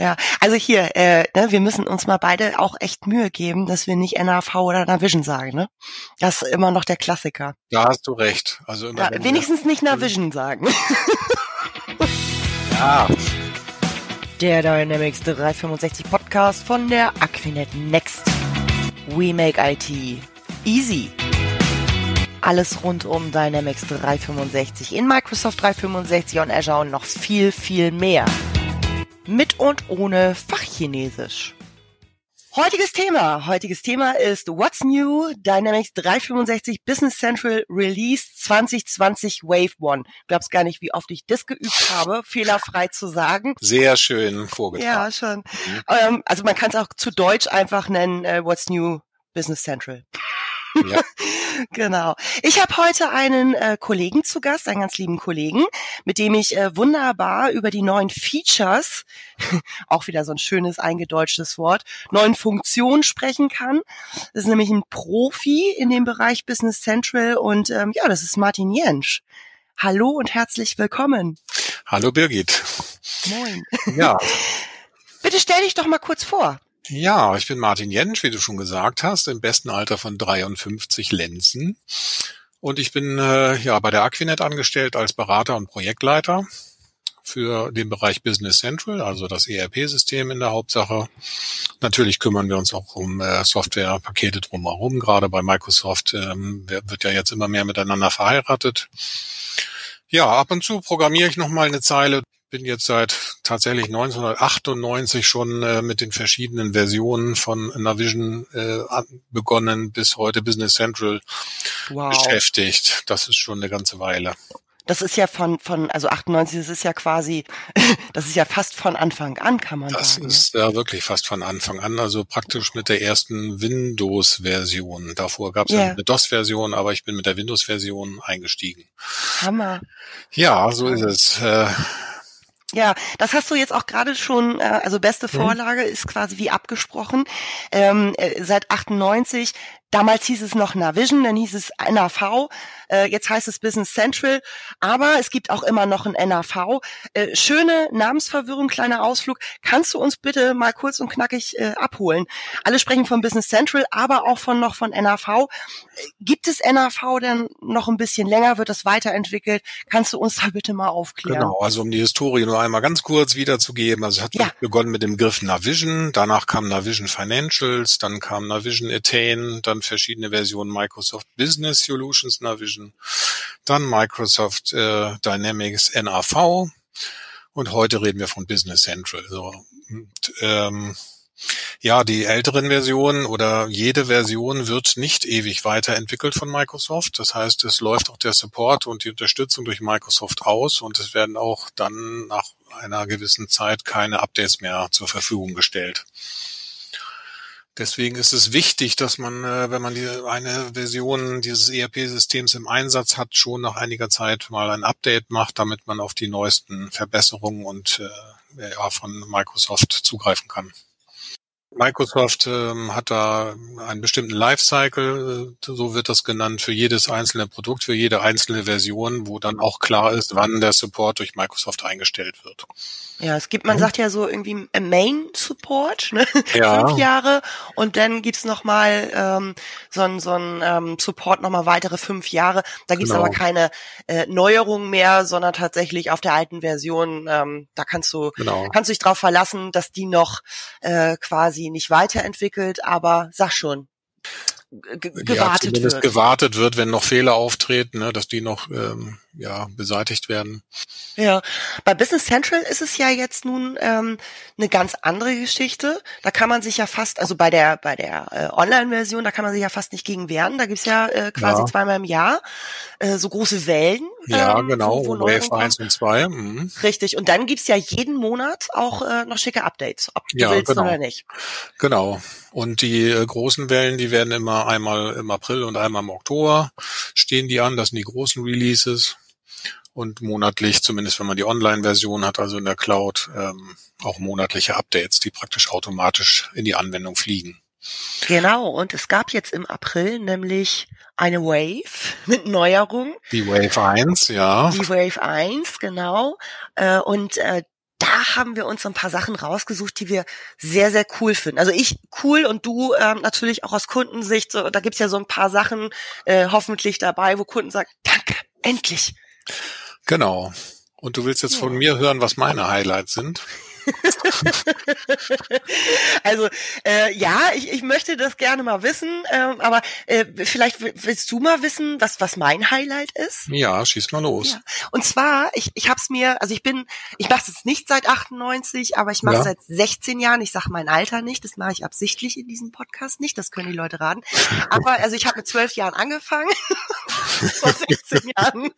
Ja, also hier, äh, ne, wir müssen uns mal beide auch echt Mühe geben, dass wir nicht NAV oder Navision sagen, ne? Das ist immer noch der Klassiker. Da hast du recht. Also immer, ja, wenigstens nicht Navision sagen. ja. Der Dynamics 365 Podcast von der Aquinet Next. We make IT easy. Alles rund um Dynamics 365 in Microsoft 365 und Azure und noch viel, viel mehr mit und ohne Fachchinesisch. Heutiges Thema. Heutiges Thema ist What's New Dynamics 365 Business Central Release 2020 Wave One. Du glaubst gar nicht, wie oft ich das geübt habe, fehlerfrei zu sagen. Sehr schön vorgetragen. Ja, schon. Mhm. Ähm, also man kann es auch zu Deutsch einfach nennen, äh, What's New Business Central. Ja. genau. Ich habe heute einen äh, Kollegen zu Gast, einen ganz lieben Kollegen, mit dem ich äh, wunderbar über die neuen Features, auch wieder so ein schönes eingedeutschtes Wort, neuen Funktionen sprechen kann. Das ist nämlich ein Profi in dem Bereich Business Central und ähm, ja, das ist Martin Jensch. Hallo und herzlich willkommen. Hallo Birgit. Moin. Ja. Bitte stell dich doch mal kurz vor. Ja, ich bin Martin Jentsch, wie du schon gesagt hast, im besten Alter von 53 Lenzen. Und ich bin äh, ja bei der Aquinet angestellt als Berater und Projektleiter für den Bereich Business Central, also das ERP-System in der Hauptsache. Natürlich kümmern wir uns auch um äh, Softwarepakete drumherum. Gerade bei Microsoft ähm, wird ja jetzt immer mehr miteinander verheiratet. Ja, ab und zu programmiere ich noch mal eine Zeile bin jetzt seit tatsächlich 1998 schon äh, mit den verschiedenen Versionen von Navision äh, begonnen, bis heute Business Central wow. beschäftigt. Das ist schon eine ganze Weile. Das ist ja von, von, also 98, das ist ja quasi, das ist ja fast von Anfang an, kann man das sagen. Das ist ja wirklich fast von Anfang an, also praktisch mit der ersten Windows-Version. Davor gab es yeah. ja eine DOS-Version, aber ich bin mit der Windows-Version eingestiegen. Hammer. Ja, so ist es. Ja, das hast du jetzt auch gerade schon, äh, also beste mhm. Vorlage ist quasi wie abgesprochen. Ähm, äh, seit 98 Damals hieß es noch Navision, dann hieß es NAV, äh, jetzt heißt es Business Central, aber es gibt auch immer noch ein NAV. Äh, schöne Namensverwirrung, kleiner Ausflug. Kannst du uns bitte mal kurz und knackig äh, abholen? Alle sprechen von Business Central, aber auch von noch von NAV. Äh, gibt es NAV denn noch ein bisschen länger? Wird das weiterentwickelt? Kannst du uns da bitte mal aufklären? Genau, also um die Historie nur einmal ganz kurz wiederzugeben. Also es hat ja. begonnen mit dem Griff Navision, danach kam Navision Financials, dann kam Navision Attain, dann verschiedene Versionen Microsoft Business Solutions Navision, dann Microsoft äh, Dynamics NAV und heute reden wir von Business Central. So, und, ähm, ja, die älteren Versionen oder jede Version wird nicht ewig weiterentwickelt von Microsoft. Das heißt, es läuft auch der Support und die Unterstützung durch Microsoft aus und es werden auch dann nach einer gewissen Zeit keine Updates mehr zur Verfügung gestellt. Deswegen ist es wichtig, dass man, äh, wenn man eine Version dieses ERP-Systems im Einsatz hat, schon nach einiger Zeit mal ein Update macht, damit man auf die neuesten Verbesserungen und äh, ja, von Microsoft zugreifen kann. Microsoft ähm, hat da einen bestimmten Lifecycle, äh, so wird das genannt, für jedes einzelne Produkt, für jede einzelne Version, wo dann auch klar ist, wann der Support durch Microsoft eingestellt wird. Ja, es gibt, man mhm. sagt ja so irgendwie Main Support, ne? Ja. fünf Jahre und dann gibt's noch mal ähm, so ein so ein ähm, Support noch mal weitere fünf Jahre. Da gibt's genau. aber keine äh, Neuerungen mehr, sondern tatsächlich auf der alten Version. Ähm, da kannst du genau. kannst du dich drauf verlassen, dass die noch äh, quasi nicht weiterentwickelt. Aber sag schon, gewartet ja, wird. gewartet wird, wenn noch Fehler auftreten, ne, dass die noch ähm, ja beseitigt werden. Ja, bei Business Central ist es ja jetzt nun ähm, eine ganz andere Geschichte. Da kann man sich ja fast, also bei der bei der äh, Online-Version, da kann man sich ja fast nicht gegen wehren. Da gibt's ja äh, quasi ja. zweimal im Jahr äh, so große Wellen. Ja, ähm, genau, wo, wo Wave 1 und 2. Mhm. Richtig, und dann gibt's ja jeden Monat auch äh, noch schicke Updates, ob du ja, willst genau. oder nicht. Genau. Und die äh, großen Wellen, die werden immer einmal im April und einmal im Oktober stehen die an. Das sind die großen Releases und monatlich, zumindest wenn man die Online-Version hat, also in der Cloud, ähm, auch monatliche Updates, die praktisch automatisch in die Anwendung fliegen. Genau, und es gab jetzt im April nämlich eine Wave mit Neuerung. Die Wave 1, ja. Die Wave 1, genau. Äh, und äh, da haben wir uns ein paar Sachen rausgesucht, die wir sehr, sehr cool finden. Also ich cool und du ähm, natürlich auch aus Kundensicht. So, da gibt's ja so ein paar Sachen äh, hoffentlich dabei, wo Kunden sagen, danke, endlich. Genau. Und du willst jetzt von mir hören, was meine Highlights sind? also äh, ja, ich, ich möchte das gerne mal wissen, ähm, aber äh, vielleicht willst du mal wissen, was was mein Highlight ist? Ja, schieß mal los. Ja. Und zwar, ich ich habe es mir, also ich bin, ich mache es jetzt nicht seit 98, aber ich mache ja. seit 16 Jahren. Ich sage mein Alter nicht, das mache ich absichtlich in diesem Podcast nicht, das können die Leute raten. Aber also ich habe mit zwölf Jahren angefangen, vor 16 Jahren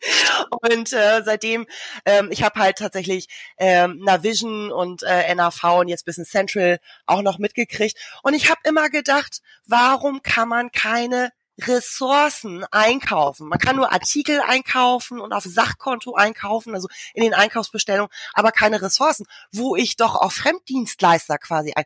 und äh, seitdem, ähm, ich habe halt tatsächlich ähm, Navision und äh, NAV und jetzt Business Central auch noch mitgekriegt. Und ich habe immer gedacht, warum kann man keine Ressourcen einkaufen. Man kann nur Artikel einkaufen und auf Sachkonto einkaufen, also in den Einkaufsbestellungen, aber keine Ressourcen, wo ich doch auch Fremddienstleister quasi ein.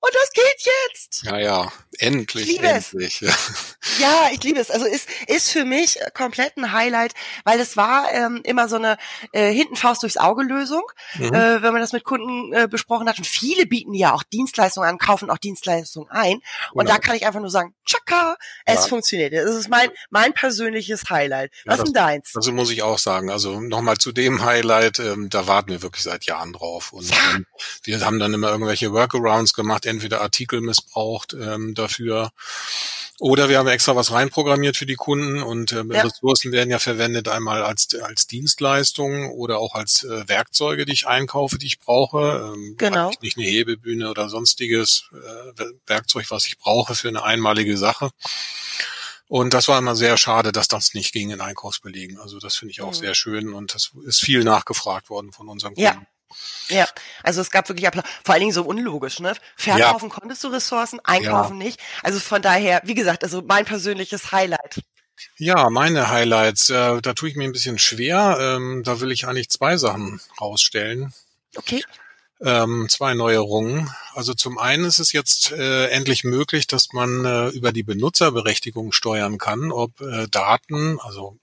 Und das geht jetzt. Ja, ja, endlich, ich liebe endlich. Es. Ja, ich liebe es. Also ist ist für mich komplett ein Highlight, weil es war ähm, immer so eine äh, hinten Faust durchs Auge Lösung, mhm. äh, wenn man das mit Kunden äh, besprochen hat. Und viele bieten ja auch Dienstleistungen an, kaufen auch Dienstleistungen ein. Und genau. da kann ich einfach nur sagen, tschakka, es ja. funktioniert funktioniert. Das ist mein, mein persönliches Highlight. Was ja, ist denn deins? Also muss ich auch sagen. Also nochmal zu dem Highlight, ähm, da warten wir wirklich seit Jahren drauf. Und ähm, wir haben dann immer irgendwelche Workarounds gemacht, entweder Artikel missbraucht ähm, dafür oder wir haben extra was reinprogrammiert für die Kunden und ähm, ja. Ressourcen werden ja verwendet einmal als, als Dienstleistung oder auch als äh, Werkzeuge, die ich einkaufe, die ich brauche. Ähm, genau. Nicht eine Hebebühne oder sonstiges äh, Werkzeug, was ich brauche für eine einmalige Sache. Und das war immer sehr schade, dass das nicht ging in Einkaufsbelegen. Also das finde ich auch mhm. sehr schön und das ist viel nachgefragt worden von unseren Kunden. Ja. Ja, also es gab wirklich Applaus. Vor allen Dingen so unlogisch, ne? Verkaufen ja. konntest du Ressourcen, einkaufen ja. nicht. Also von daher, wie gesagt, also mein persönliches Highlight. Ja, meine Highlights, äh, da tue ich mir ein bisschen schwer. Ähm, da will ich eigentlich zwei Sachen rausstellen. Okay ähm, zwei Neuerungen. Also zum einen ist es jetzt äh, endlich möglich, dass man äh, über die Benutzerberechtigung steuern kann, ob äh, Daten, also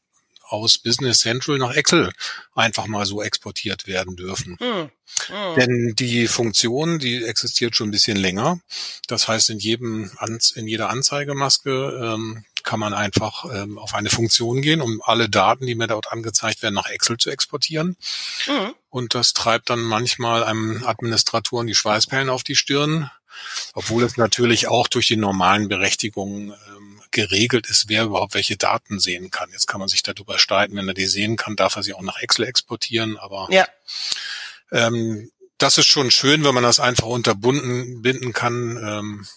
aus Business Central nach Excel einfach mal so exportiert werden dürfen. Hm. Hm. Denn die Funktion, die existiert schon ein bisschen länger. Das heißt, in jedem in jeder Anzeigemaske ähm, kann man einfach ähm, auf eine Funktion gehen, um alle Daten, die mir dort angezeigt werden, nach Excel zu exportieren. Mhm. Und das treibt dann manchmal einem Administratoren die Schweißperlen auf die Stirn, obwohl es natürlich auch durch die normalen Berechtigungen ähm, geregelt ist, wer überhaupt welche Daten sehen kann. Jetzt kann man sich darüber streiten, wenn er die sehen kann, darf er sie auch nach Excel exportieren, aber ja. ähm, das ist schon schön, wenn man das einfach unterbunden binden kann. Ähm,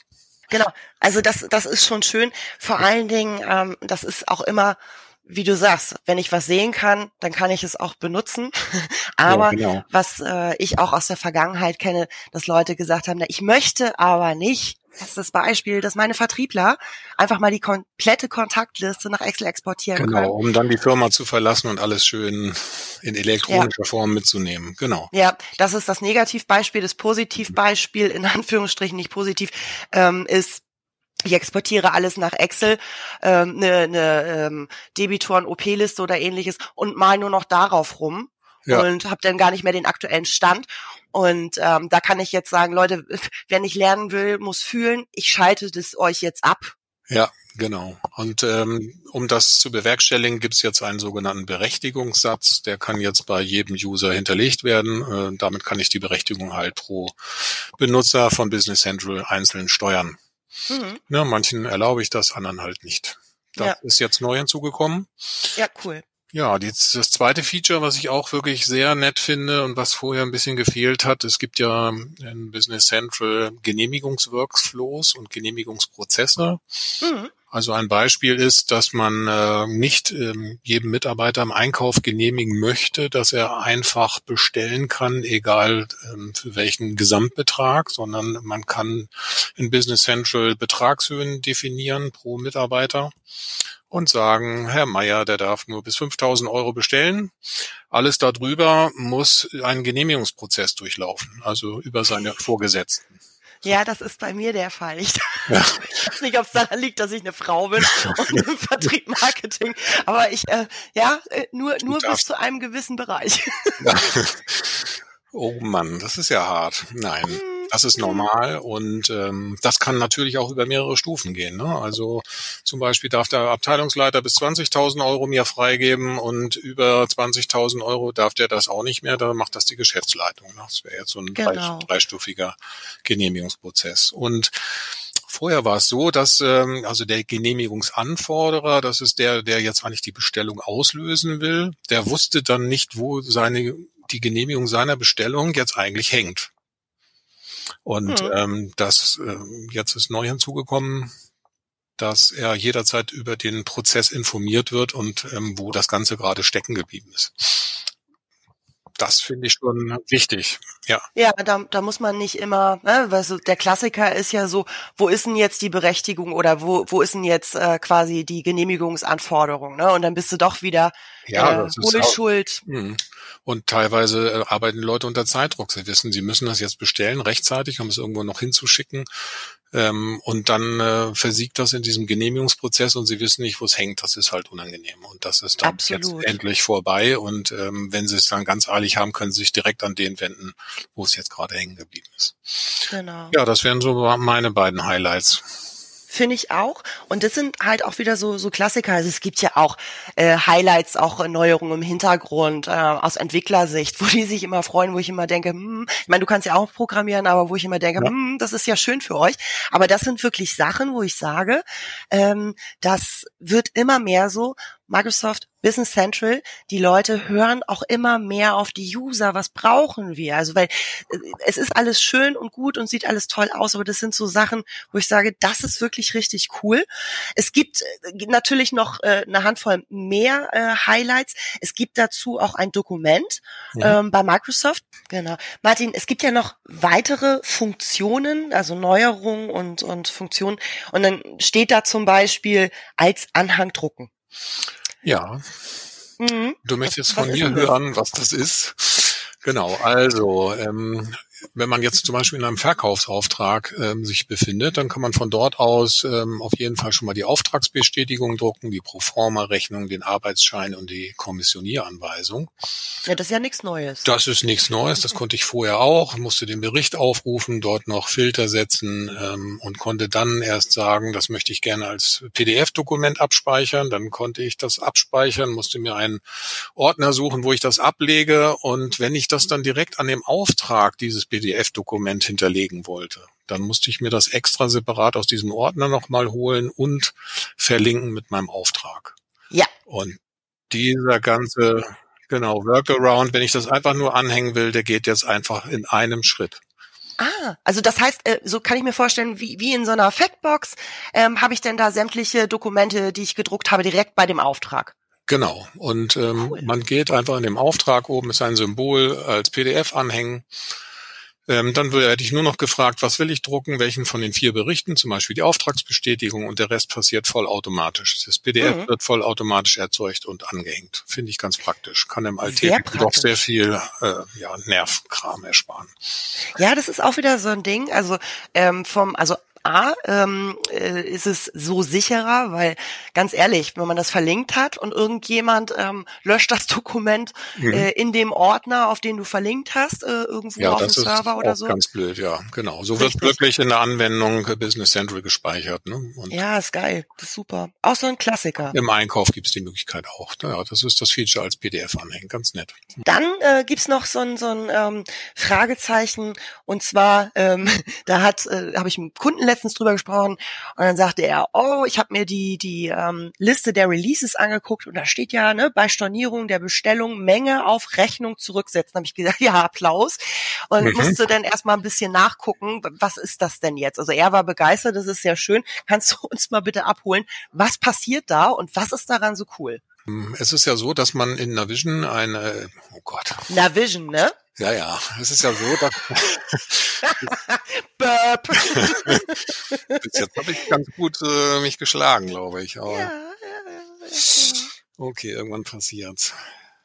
Genau, also das, das ist schon schön. Vor allen Dingen, ähm, das ist auch immer, wie du sagst, wenn ich was sehen kann, dann kann ich es auch benutzen. aber ja, genau. was äh, ich auch aus der Vergangenheit kenne, dass Leute gesagt haben, na, ich möchte aber nicht das ist das Beispiel, dass meine Vertriebler einfach mal die komplette Kontaktliste nach Excel exportieren genau, können. Genau, um dann die Firma zu verlassen und alles schön in elektronischer ja. Form mitzunehmen. Genau. Ja, das ist das Negativbeispiel. Das Positivbeispiel, in Anführungsstrichen nicht positiv, ähm, ist, ich exportiere alles nach Excel, ähm, eine, ne, ähm, Debitoren-OP-Liste oder ähnliches und mal nur noch darauf rum ja. und habe dann gar nicht mehr den aktuellen Stand. Und ähm, da kann ich jetzt sagen, Leute, wer nicht lernen will, muss fühlen. Ich schalte das euch jetzt ab. Ja, genau. Und ähm, um das zu bewerkstelligen, gibt es jetzt einen sogenannten Berechtigungssatz. Der kann jetzt bei jedem User hinterlegt werden. Äh, damit kann ich die Berechtigung halt pro Benutzer von Business Central einzeln steuern. Mhm. Ne, manchen erlaube ich das, anderen halt nicht. Das ja. ist jetzt neu hinzugekommen. Ja, cool. Ja, die, das zweite Feature, was ich auch wirklich sehr nett finde und was vorher ein bisschen gefehlt hat, es gibt ja in Business Central Genehmigungsworkflows und Genehmigungsprozesse. Mhm. Also ein Beispiel ist, dass man äh, nicht ähm, jedem Mitarbeiter im Einkauf genehmigen möchte, dass er einfach bestellen kann, egal ähm, für welchen Gesamtbetrag, sondern man kann in Business Central Betragshöhen definieren pro Mitarbeiter und sagen, Herr Meier, der darf nur bis 5000 Euro bestellen. Alles darüber muss einen Genehmigungsprozess durchlaufen, also über seine Vorgesetzten. Ja, das ist bei mir der Fall. Ich, ja. ich weiß nicht, ob es daran liegt, dass ich eine Frau bin und im Vertrieb Marketing, aber ich, äh, ja, äh, nur, nur bis zu einem gewissen Bereich. Ja. Oh Mann, das ist ja hart. Nein. Das ist normal und ähm, das kann natürlich auch über mehrere Stufen gehen. Ne? Also zum Beispiel darf der Abteilungsleiter bis 20.000 Euro mir freigeben und über 20.000 Euro darf der das auch nicht mehr. Da macht das die Geschäftsleitung. Ne? Das wäre jetzt so ein genau. dreistufiger Genehmigungsprozess. Und Vorher war es so, dass ähm, also der Genehmigungsanforderer, das ist der, der jetzt eigentlich die Bestellung auslösen will, der wusste dann nicht, wo seine die Genehmigung seiner Bestellung jetzt eigentlich hängt. Und mhm. ähm, das äh, jetzt ist neu hinzugekommen, dass er jederzeit über den Prozess informiert wird und ähm, wo das Ganze gerade stecken geblieben ist das finde ich schon wichtig. Ja, ja da, da muss man nicht immer, ne, weil so der Klassiker ist ja so, wo ist denn jetzt die Berechtigung oder wo, wo ist denn jetzt äh, quasi die Genehmigungsanforderung? Ne? Und dann bist du doch wieder ja, äh, ohne Schuld. Mh. Und teilweise äh, arbeiten Leute unter Zeitdruck. Sie wissen, sie müssen das jetzt bestellen rechtzeitig, um es irgendwo noch hinzuschicken. Ähm, und dann äh, versiegt das in diesem Genehmigungsprozess und sie wissen nicht, wo es hängt. Das ist halt unangenehm. Und das ist dann Absolut. jetzt endlich vorbei. Und ähm, wenn sie es dann ganz eilig haben, können sie sich direkt an den wenden, wo es jetzt gerade hängen geblieben ist. Genau. Ja, das wären so meine beiden Highlights finde ich auch. Und das sind halt auch wieder so, so Klassiker. Also es gibt ja auch äh, Highlights, auch Neuerungen im Hintergrund äh, aus Entwicklersicht, wo die sich immer freuen, wo ich immer denke, hm, ich meine, du kannst ja auch programmieren, aber wo ich immer denke, ja. hm, das ist ja schön für euch. Aber das sind wirklich Sachen, wo ich sage, ähm, das wird immer mehr so, Microsoft Business Central, die Leute hören auch immer mehr auf die User, was brauchen wir? Also weil äh, es ist alles schön und gut und sieht alles toll aus, aber das sind so Sachen, wo ich sage, das ist wirklich richtig cool. Es gibt äh, natürlich noch äh, eine Handvoll mehr äh, Highlights. Es gibt dazu auch ein Dokument ja. ähm, bei Microsoft. Genau. Martin, es gibt ja noch weitere Funktionen, also Neuerungen und, und Funktionen. Und dann steht da zum Beispiel als Anhang drucken. Ja. Mhm. Du möchtest von mir hören, was das ist. Genau, also ähm, wenn man jetzt zum Beispiel in einem Verkaufsauftrag ähm, sich befindet, dann kann man von dort aus ähm, auf jeden Fall schon mal die Auftragsbestätigung drucken, die Proforma-Rechnung, den Arbeitsschein und die Kommissionieranweisung. Ja, das ist ja nichts Neues. Das ist nichts Neues, das konnte ich vorher auch, musste den Bericht aufrufen, dort noch Filter setzen ähm, und konnte dann erst sagen, das möchte ich gerne als PDF-Dokument abspeichern. Dann konnte ich das abspeichern, musste mir einen Ordner suchen, wo ich das ablege und wenn ich das dann direkt an dem Auftrag dieses PDF-Dokument hinterlegen wollte. Dann musste ich mir das extra separat aus diesem Ordner nochmal holen und verlinken mit meinem Auftrag. Ja. Und dieser ganze, genau, Workaround, wenn ich das einfach nur anhängen will, der geht jetzt einfach in einem Schritt. Ah, also das heißt, äh, so kann ich mir vorstellen, wie, wie in so einer Factbox ähm, habe ich denn da sämtliche Dokumente, die ich gedruckt habe, direkt bei dem Auftrag. Genau. Und ähm, cool. man geht einfach in dem Auftrag oben ist ein Symbol als PDF anhängen ähm, dann hätte ich nur noch gefragt, was will ich drucken, welchen von den vier Berichten, zum Beispiel die Auftragsbestätigung und der Rest passiert vollautomatisch. Das PDF mhm. wird vollautomatisch erzeugt und angehängt. Finde ich ganz praktisch. Kann im Alltäglichen doch sehr viel äh, ja, Nervkram ersparen. Ja, das ist auch wieder so ein Ding. Also ähm, vom, also A, ähm, äh, ist es so sicherer, weil ganz ehrlich, wenn man das verlinkt hat und irgendjemand ähm, löscht das Dokument mhm. äh, in dem Ordner, auf den du verlinkt hast, äh, irgendwo ja, auf dem Server oder so. Ganz blöd, ja, genau. So Richtig. wird wirklich in der Anwendung Business Central gespeichert. Ne? Und ja, ist geil, das ist super. Auch so ein Klassiker. Im Einkauf gibt's die Möglichkeit auch. Ja, das ist das Feature als PDF anhängen, ganz nett. Dann äh, gibt's noch so ein, so ein ähm, Fragezeichen und zwar, ähm, da hat, äh, habe ich einen Kunden letztens drüber gesprochen und dann sagte er, oh, ich habe mir die die ähm, Liste der Releases angeguckt und da steht ja ne, bei Stornierung der Bestellung Menge auf Rechnung zurücksetzen. Habe ich gesagt, ja Applaus und mhm. musste dann erstmal ein bisschen nachgucken, was ist das denn jetzt? Also er war begeistert, das ist sehr schön. Kannst du uns mal bitte abholen, was passiert da und was ist daran so cool? Es ist ja so, dass man in Navision eine, oh Gott. Navision, ne? Ja, ja. Es ist ja so, dass. Burp. Bis jetzt habe ich ganz gut äh, mich geschlagen, glaube ich. Aber ja, ja, ja, okay, irgendwann passiert's.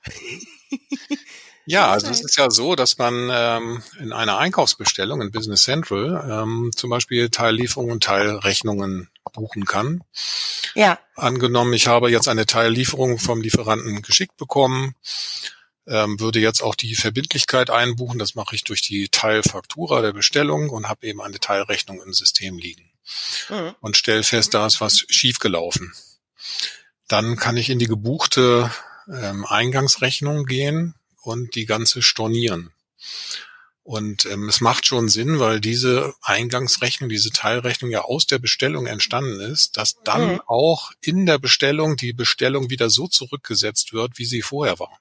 Ja, also es ist ja so, dass man ähm, in einer Einkaufsbestellung in Business Central ähm, zum Beispiel Teillieferungen und Teilrechnungen buchen kann. Ja. Angenommen, ich habe jetzt eine Teillieferung vom Lieferanten geschickt bekommen ähm, würde jetzt auch die Verbindlichkeit einbuchen. Das mache ich durch die Teilfaktura der Bestellung und habe eben eine Teilrechnung im System liegen. Mhm. Und stelle fest, da ist was schiefgelaufen. Dann kann ich in die gebuchte ähm, Eingangsrechnung gehen und die ganze stornieren. Und ähm, es macht schon Sinn, weil diese Eingangsrechnung, diese Teilrechnung ja aus der Bestellung entstanden ist, dass dann mhm. auch in der Bestellung die Bestellung wieder so zurückgesetzt wird, wie sie vorher war.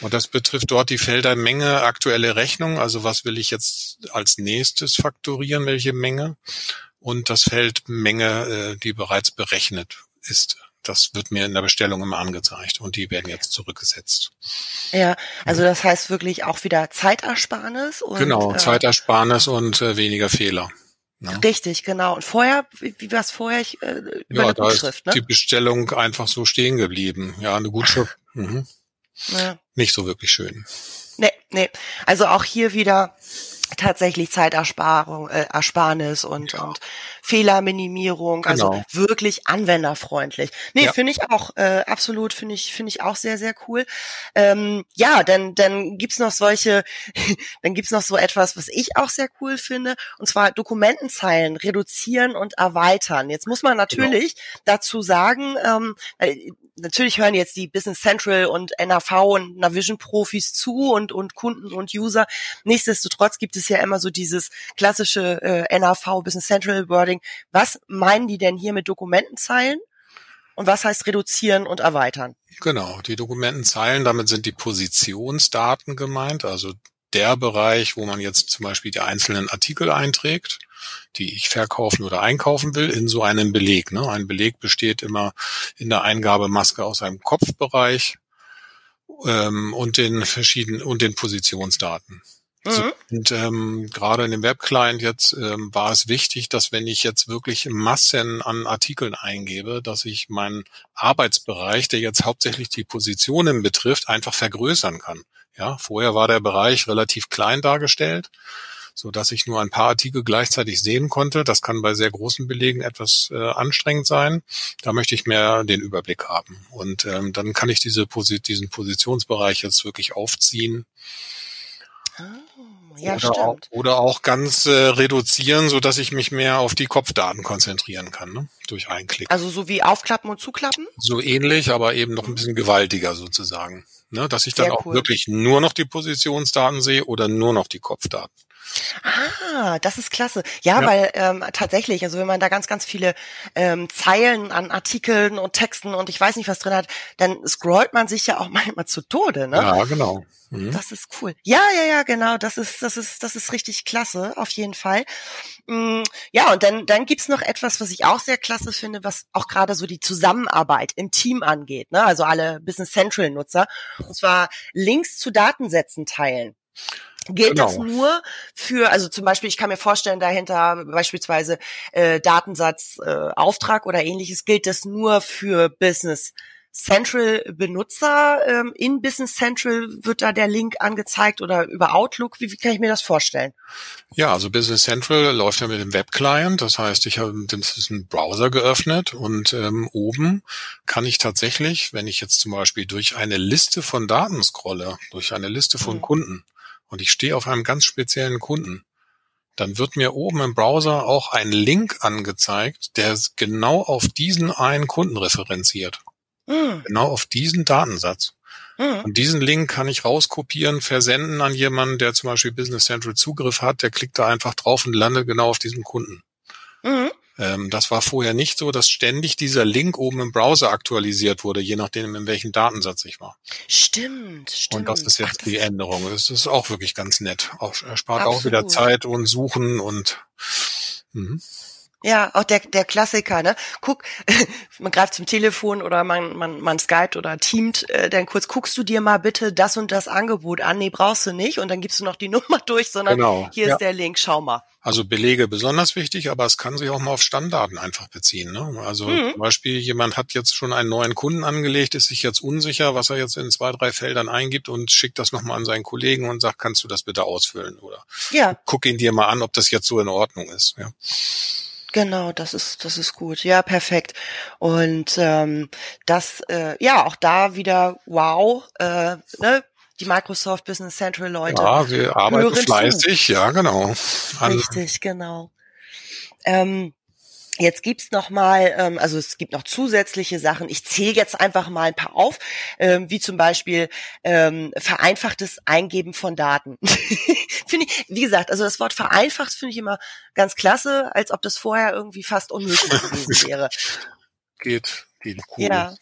Und das betrifft dort die Felder Menge, aktuelle Rechnung, also was will ich jetzt als nächstes fakturieren, welche Menge, und das Feld Menge, äh, die bereits berechnet ist das wird mir in der Bestellung immer angezeigt und die werden jetzt zurückgesetzt. Ja, also das heißt wirklich auch wieder Zeitersparnis und genau äh, Zeitersparnis und äh, weniger Fehler. Ne? Richtig, genau. Und vorher, wie, wie war es vorher? Ich, äh, über ja, eine da Gutschrift, ist ne? die Bestellung einfach so stehen geblieben. Ja, eine Gutschrift. Mhm. Ja. Nicht so wirklich schön. Nee, nee. Also auch hier wieder tatsächlich Zeitersparung, äh, Ersparnis und, ja. und Fehlerminimierung, also genau. wirklich anwenderfreundlich. Nee, ja. finde ich auch, äh, absolut, finde ich, finde ich auch sehr, sehr cool. Ähm, ja, dann, dann gibt's noch solche, dann gibt's noch so etwas, was ich auch sehr cool finde, und zwar Dokumentenzeilen reduzieren und erweitern. Jetzt muss man genau. natürlich genau. dazu sagen, ähm, natürlich hören jetzt die Business Central und NAV und Navision Profis zu und, und Kunden und User. Nichtsdestotrotz gibt es ja immer so dieses klassische äh, NAV Business Central Wording. Was meinen die denn hier mit Dokumentenzeilen? Und was heißt reduzieren und erweitern? Genau, die Dokumentenzeilen, damit sind die Positionsdaten gemeint, also der Bereich, wo man jetzt zum Beispiel die einzelnen Artikel einträgt die ich verkaufen oder einkaufen will, in so einem Beleg. Ne? Ein Beleg besteht immer in der Eingabemaske aus einem Kopfbereich ähm, und den verschiedenen und den Positionsdaten. Mhm. So, und ähm, gerade in dem Webclient jetzt ähm, war es wichtig, dass wenn ich jetzt wirklich Massen an Artikeln eingebe, dass ich meinen Arbeitsbereich, der jetzt hauptsächlich die Positionen betrifft, einfach vergrößern kann. Ja, vorher war der Bereich relativ klein dargestellt so dass ich nur ein paar Artikel gleichzeitig sehen konnte. Das kann bei sehr großen Belegen etwas äh, anstrengend sein. Da möchte ich mehr den Überblick haben. Und ähm, dann kann ich diese Posi diesen Positionsbereich jetzt wirklich aufziehen. Oh, ja, oder, stimmt. Auch, oder auch ganz äh, reduzieren, so dass ich mich mehr auf die Kopfdaten konzentrieren kann, ne? durch einen Klick. Also so wie aufklappen und zuklappen? So ähnlich, aber eben noch ein bisschen gewaltiger sozusagen. Ne? Dass ich dann Sehr auch cool. wirklich nur noch die Positionsdaten sehe oder nur noch die Kopfdaten. Ah, das ist klasse. Ja, ja, weil ähm, tatsächlich, also wenn man da ganz, ganz viele ähm, Zeilen an Artikeln und Texten und ich weiß nicht was drin hat, dann scrollt man sich ja auch manchmal zu Tode, ne? Ja, genau. Mhm. Das ist cool. Ja, ja, ja, genau. Das ist, das ist, das ist richtig klasse, auf jeden Fall. Mm, ja, und dann, dann gibt's noch etwas, was ich auch sehr klasse finde, was auch gerade so die Zusammenarbeit im Team angeht, ne? Also alle Business Central Nutzer. Und zwar Links zu Datensätzen teilen. Gilt genau. das nur für, also zum Beispiel, ich kann mir vorstellen, dahinter beispielsweise äh, Datensatz, äh, Auftrag oder ähnliches, gilt das nur für Business Central Benutzer? Ähm, in Business Central wird da der Link angezeigt oder über Outlook? Wie, wie kann ich mir das vorstellen? Ja, also Business Central läuft ja mit dem Web-Client. Das heißt, ich habe das ist ein Browser geöffnet und ähm, oben kann ich tatsächlich, wenn ich jetzt zum Beispiel durch eine Liste von Daten scrolle, durch eine Liste von mhm. Kunden, und ich stehe auf einem ganz speziellen Kunden, dann wird mir oben im Browser auch ein Link angezeigt, der genau auf diesen einen Kunden referenziert. Mhm. Genau auf diesen Datensatz. Mhm. Und diesen Link kann ich rauskopieren, versenden an jemanden, der zum Beispiel Business Central Zugriff hat, der klickt da einfach drauf und landet genau auf diesem Kunden. Mhm. Ähm, das war vorher nicht so, dass ständig dieser Link oben im Browser aktualisiert wurde, je nachdem, in welchem Datensatz ich war. Stimmt, stimmt. Und das ist jetzt Ach, die Änderung. Das ist auch wirklich ganz nett. Auch, spart auch wieder Zeit und Suchen und mhm. Ja, auch der, der Klassiker, ne? Guck, man greift zum Telefon oder man, man, man skypt oder teamt, äh, dann kurz guckst du dir mal bitte das und das Angebot an. Nee, brauchst du nicht. Und dann gibst du noch die Nummer durch, sondern genau. hier ja. ist der Link, schau mal. Also Belege besonders wichtig, aber es kann sich auch mal auf Stammdaten einfach beziehen. Ne? Also mhm. zum Beispiel, jemand hat jetzt schon einen neuen Kunden angelegt, ist sich jetzt unsicher, was er jetzt in zwei, drei Feldern eingibt und schickt das nochmal an seinen Kollegen und sagt, kannst du das bitte ausfüllen? Oder ja. guck ihn dir mal an, ob das jetzt so in Ordnung ist. Ja. Genau, das ist das ist gut. Ja, perfekt. Und ähm, das, äh, ja, auch da wieder wow. Äh, ne? die Microsoft Business Central Leute. Ja, wir arbeiten fleißig, zu. ja, genau. An Richtig, genau. Ähm, Jetzt gibt's noch mal, ähm, also es gibt noch zusätzliche Sachen. Ich zähle jetzt einfach mal ein paar auf, ähm, wie zum Beispiel ähm, vereinfachtes Eingeben von Daten. finde ich, wie gesagt, also das Wort vereinfacht finde ich immer ganz klasse, als ob das vorher irgendwie fast unmöglich gewesen wäre. Geht, geht cool. Ja.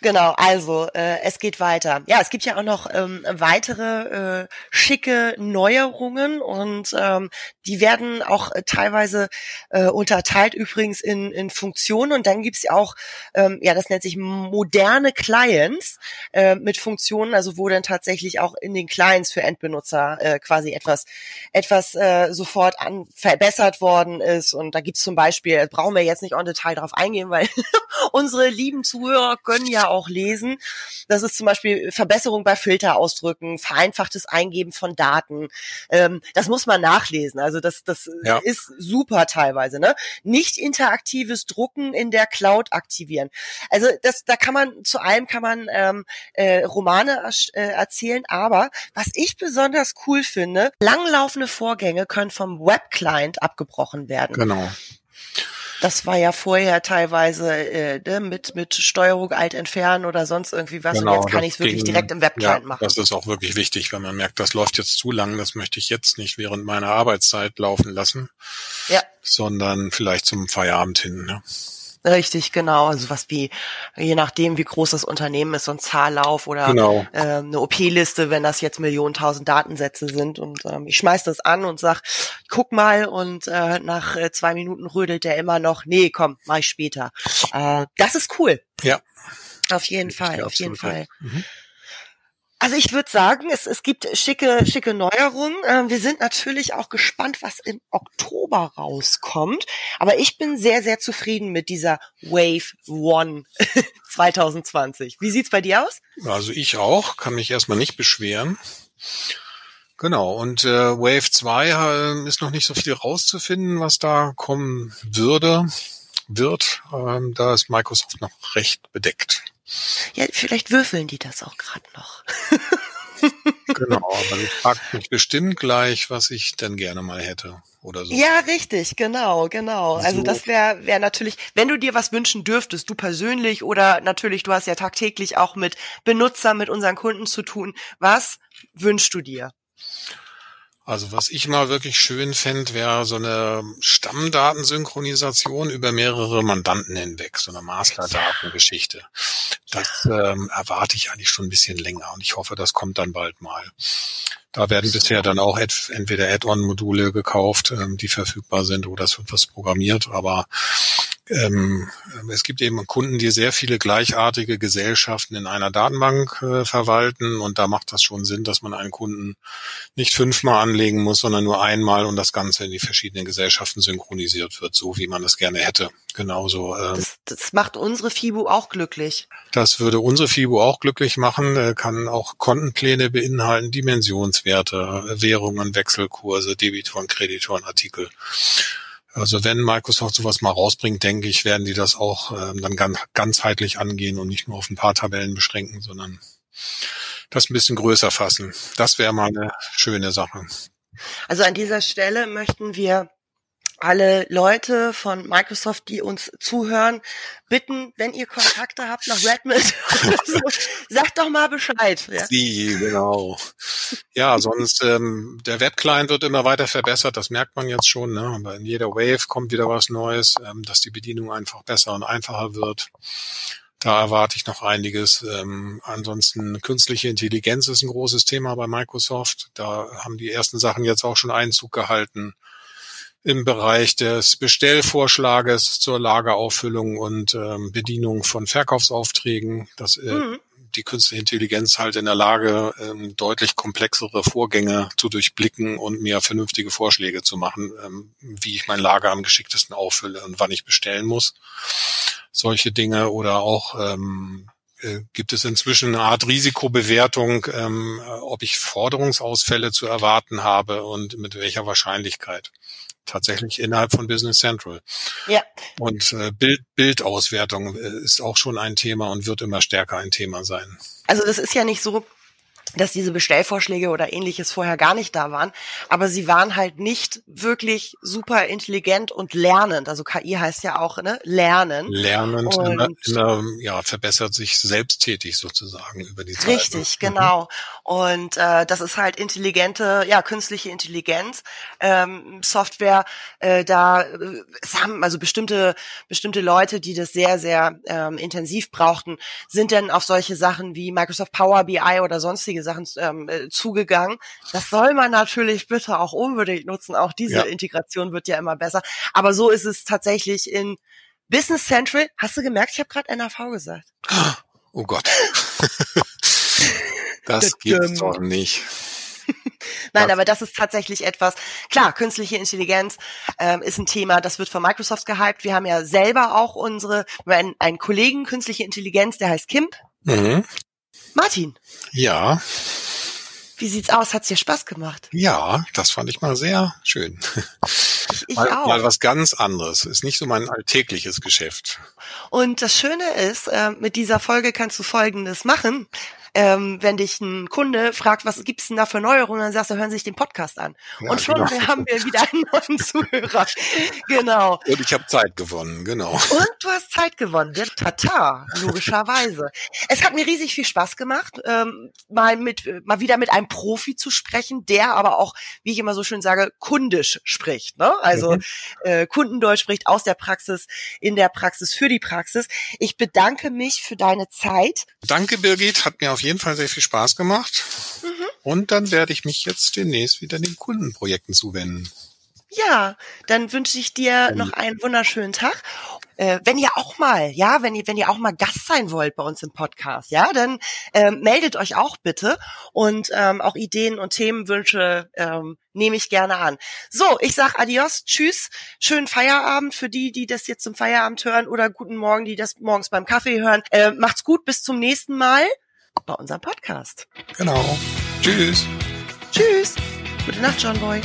Genau, also äh, es geht weiter. Ja, es gibt ja auch noch ähm, weitere äh, schicke Neuerungen und ähm, die werden auch äh, teilweise äh, unterteilt übrigens in, in Funktionen und dann gibt's ja auch, ähm, ja, das nennt sich moderne Clients äh, mit Funktionen, also wo dann tatsächlich auch in den Clients für Endbenutzer äh, quasi etwas, etwas äh, sofort an, verbessert worden ist und da gibt's zum Beispiel, brauchen wir jetzt nicht on Detail drauf eingehen, weil unsere lieben Zuhörer können ja auch lesen. Das ist zum Beispiel Verbesserung bei Filterausdrücken, vereinfachtes Eingeben von Daten. Ähm, das muss man nachlesen. Also das, das ja. ist super teilweise. Ne? Nicht interaktives Drucken in der Cloud aktivieren. Also das, da kann man zu allem kann man ähm, äh, Romane äh, erzählen. Aber was ich besonders cool finde, langlaufende Vorgänge können vom Webclient abgebrochen werden. Genau. Das war ja vorher teilweise äh, ne, mit mit Steuerung alt entfernen oder sonst irgendwie was. Genau, und jetzt kann ich es wirklich direkt im Webclient ja, machen. Das ist auch wirklich wichtig, wenn man merkt, das läuft jetzt zu lang, das möchte ich jetzt nicht während meiner Arbeitszeit laufen lassen. Ja. Sondern vielleicht zum Feierabend hin. Ne? Richtig, genau. Also was wie, je nachdem, wie groß das Unternehmen ist, so ein Zahllauf oder genau. äh, eine OP-Liste, wenn das jetzt Millionen, tausend Datensätze sind. Und ähm, ich schmeiß das an und sag, guck mal, und äh, nach äh, zwei Minuten rödelt der immer noch, nee, komm, mach ich später. Äh, das ist cool. Ja. Auf jeden Fall, auf jeden Fall. Mhm. Also ich würde sagen, es, es gibt schicke, schicke Neuerungen. Ähm, wir sind natürlich auch gespannt, was im Oktober rauskommt. Aber ich bin sehr, sehr zufrieden mit dieser Wave One 2020. Wie sieht's bei dir aus? Also ich auch, kann mich erstmal nicht beschweren. Genau, und äh, Wave 2 äh, ist noch nicht so viel rauszufinden, was da kommen würde, wird. Ähm, da ist Microsoft noch recht bedeckt. Ja, vielleicht würfeln die das auch gerade noch. genau, aber du fragst mich bestimmt gleich, was ich denn gerne mal hätte oder so. Ja, richtig, genau, genau. So. Also das wäre wär natürlich, wenn du dir was wünschen dürftest, du persönlich oder natürlich, du hast ja tagtäglich auch mit Benutzer, mit unseren Kunden zu tun, was wünschst du dir? Also was ich mal wirklich schön fände, wäre so eine Stammdatensynchronisation über mehrere Mandanten hinweg, so eine Masterdatengeschichte. Das ähm, erwarte ich eigentlich schon ein bisschen länger und ich hoffe, das kommt dann bald mal. Da werden bisher dann auch entweder Add-on-Module gekauft, ähm, die verfügbar sind, oder es wird was programmiert, aber ähm, es gibt eben Kunden, die sehr viele gleichartige Gesellschaften in einer Datenbank äh, verwalten und da macht das schon Sinn, dass man einen Kunden nicht fünfmal anlegen muss, sondern nur einmal und das Ganze in die verschiedenen Gesellschaften synchronisiert wird, so wie man es gerne hätte. Genauso. Ähm, das, das macht unsere FIBU auch glücklich. Das würde unsere FIBU auch glücklich machen, äh, kann auch Kontenpläne beinhalten, Dimensionswerte, Währungen, Wechselkurse, Debitoren, Kreditoren, Artikel. Also wenn Microsoft sowas mal rausbringt, denke ich, werden die das auch ähm, dann ganz, ganzheitlich angehen und nicht nur auf ein paar Tabellen beschränken, sondern das ein bisschen größer fassen. Das wäre mal eine schöne Sache. Also an dieser Stelle möchten wir alle Leute von Microsoft, die uns zuhören, bitten, wenn ihr Kontakte habt nach Redmond, so, sagt doch mal Bescheid. Ja? Sie, genau. Ja, sonst ähm, der Webclient wird immer weiter verbessert, das merkt man jetzt schon. Ne? Aber in jeder Wave kommt wieder was Neues, ähm, dass die Bedienung einfach besser und einfacher wird. Da erwarte ich noch einiges. Ähm, ansonsten künstliche Intelligenz ist ein großes Thema bei Microsoft. Da haben die ersten Sachen jetzt auch schon Einzug gehalten im Bereich des Bestellvorschlages zur Lagerauffüllung und ähm, Bedienung von Verkaufsaufträgen, dass äh, mhm. die künstliche Intelligenz halt in der Lage, ähm, deutlich komplexere Vorgänge zu durchblicken und mir vernünftige Vorschläge zu machen, ähm, wie ich mein Lager am geschicktesten auffülle und wann ich bestellen muss. Solche Dinge oder auch ähm, äh, gibt es inzwischen eine Art Risikobewertung, ähm, ob ich Forderungsausfälle zu erwarten habe und mit welcher Wahrscheinlichkeit tatsächlich innerhalb von Business Central. Ja. Und äh, Bild, Bildauswertung äh, ist auch schon ein Thema und wird immer stärker ein Thema sein. Also das ist ja nicht so, dass diese Bestellvorschläge oder ähnliches vorher gar nicht da waren, aber sie waren halt nicht wirklich super intelligent und lernend. Also KI heißt ja auch ne lernen. Lernend, und, immer, ja verbessert sich selbsttätig sozusagen über die Zeit. Ne? Richtig, mhm. genau. Und äh, das ist halt intelligente, ja künstliche Intelligenz, ähm, Software. Äh, da äh, es haben also bestimmte bestimmte Leute, die das sehr sehr ähm, intensiv brauchten, sind dann auf solche Sachen wie Microsoft Power BI oder sonstige Sachen ähm, äh, zugegangen. Das soll man natürlich bitte auch unbedingt nutzen. Auch diese ja. Integration wird ja immer besser. Aber so ist es tatsächlich in Business Central. Hast du gemerkt, ich habe gerade NAV gesagt. Oh Gott. das gibt's doch nicht. Nein, aber das ist tatsächlich etwas. Klar, künstliche Intelligenz ähm, ist ein Thema, das wird von Microsoft gehypt. Wir haben ja selber auch unsere, einen, einen Kollegen künstliche Intelligenz, der heißt Kim. Mhm. Martin. Ja. Wie sieht's aus? Hat's dir Spaß gemacht? Ja, das fand ich mal sehr schön. Ich, ich mal, auch. mal was ganz anderes. Ist nicht so mein alltägliches Geschäft. Und das Schöne ist, äh, mit dieser Folge kannst du Folgendes machen ähm, wenn dich ein Kunde fragt, was gibt's denn da für Neuerungen, dann sagst du, hören Sie sich den Podcast an. Ja, und schon genau. haben wir wieder einen neuen Zuhörer. genau. Und ich habe Zeit gewonnen, genau. Und du hast Zeit gewonnen. Tata, logischerweise. es hat mir riesig viel Spaß gemacht, ähm, mal mit, mal wieder mit einem Profi zu sprechen, der aber auch, wie ich immer so schön sage, kundisch spricht. Ne? Also mhm. äh, Kundendeutsch spricht aus der Praxis, in der Praxis, für die Praxis. Ich bedanke mich für deine Zeit. Danke, Birgit. Hat mir auf jeden Fall sehr viel Spaß gemacht. Mhm. Und dann werde ich mich jetzt demnächst wieder den Kundenprojekten zuwenden. Ja, dann wünsche ich dir noch einen wunderschönen Tag. Äh, wenn ihr auch mal, ja, wenn ihr, wenn ihr auch mal Gast sein wollt bei uns im Podcast, ja, dann ähm, meldet euch auch bitte und ähm, auch Ideen und Themenwünsche ähm, nehme ich gerne an. So, ich sag Adios, Tschüss, schönen Feierabend für die, die das jetzt zum Feierabend hören oder guten Morgen, die das morgens beim Kaffee hören. Äh, macht's gut, bis zum nächsten Mal bei unserem Podcast. Genau. Tschüss. Tschüss. Gute Nacht, John Boy.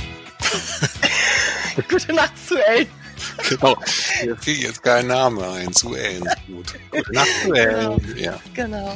Gute Nacht zu Ellen. Genau. Mir fiel jetzt kein Name ein. Zu Ellen. Gut. Gute Nacht zu Ellen. Genau. Ja. genau.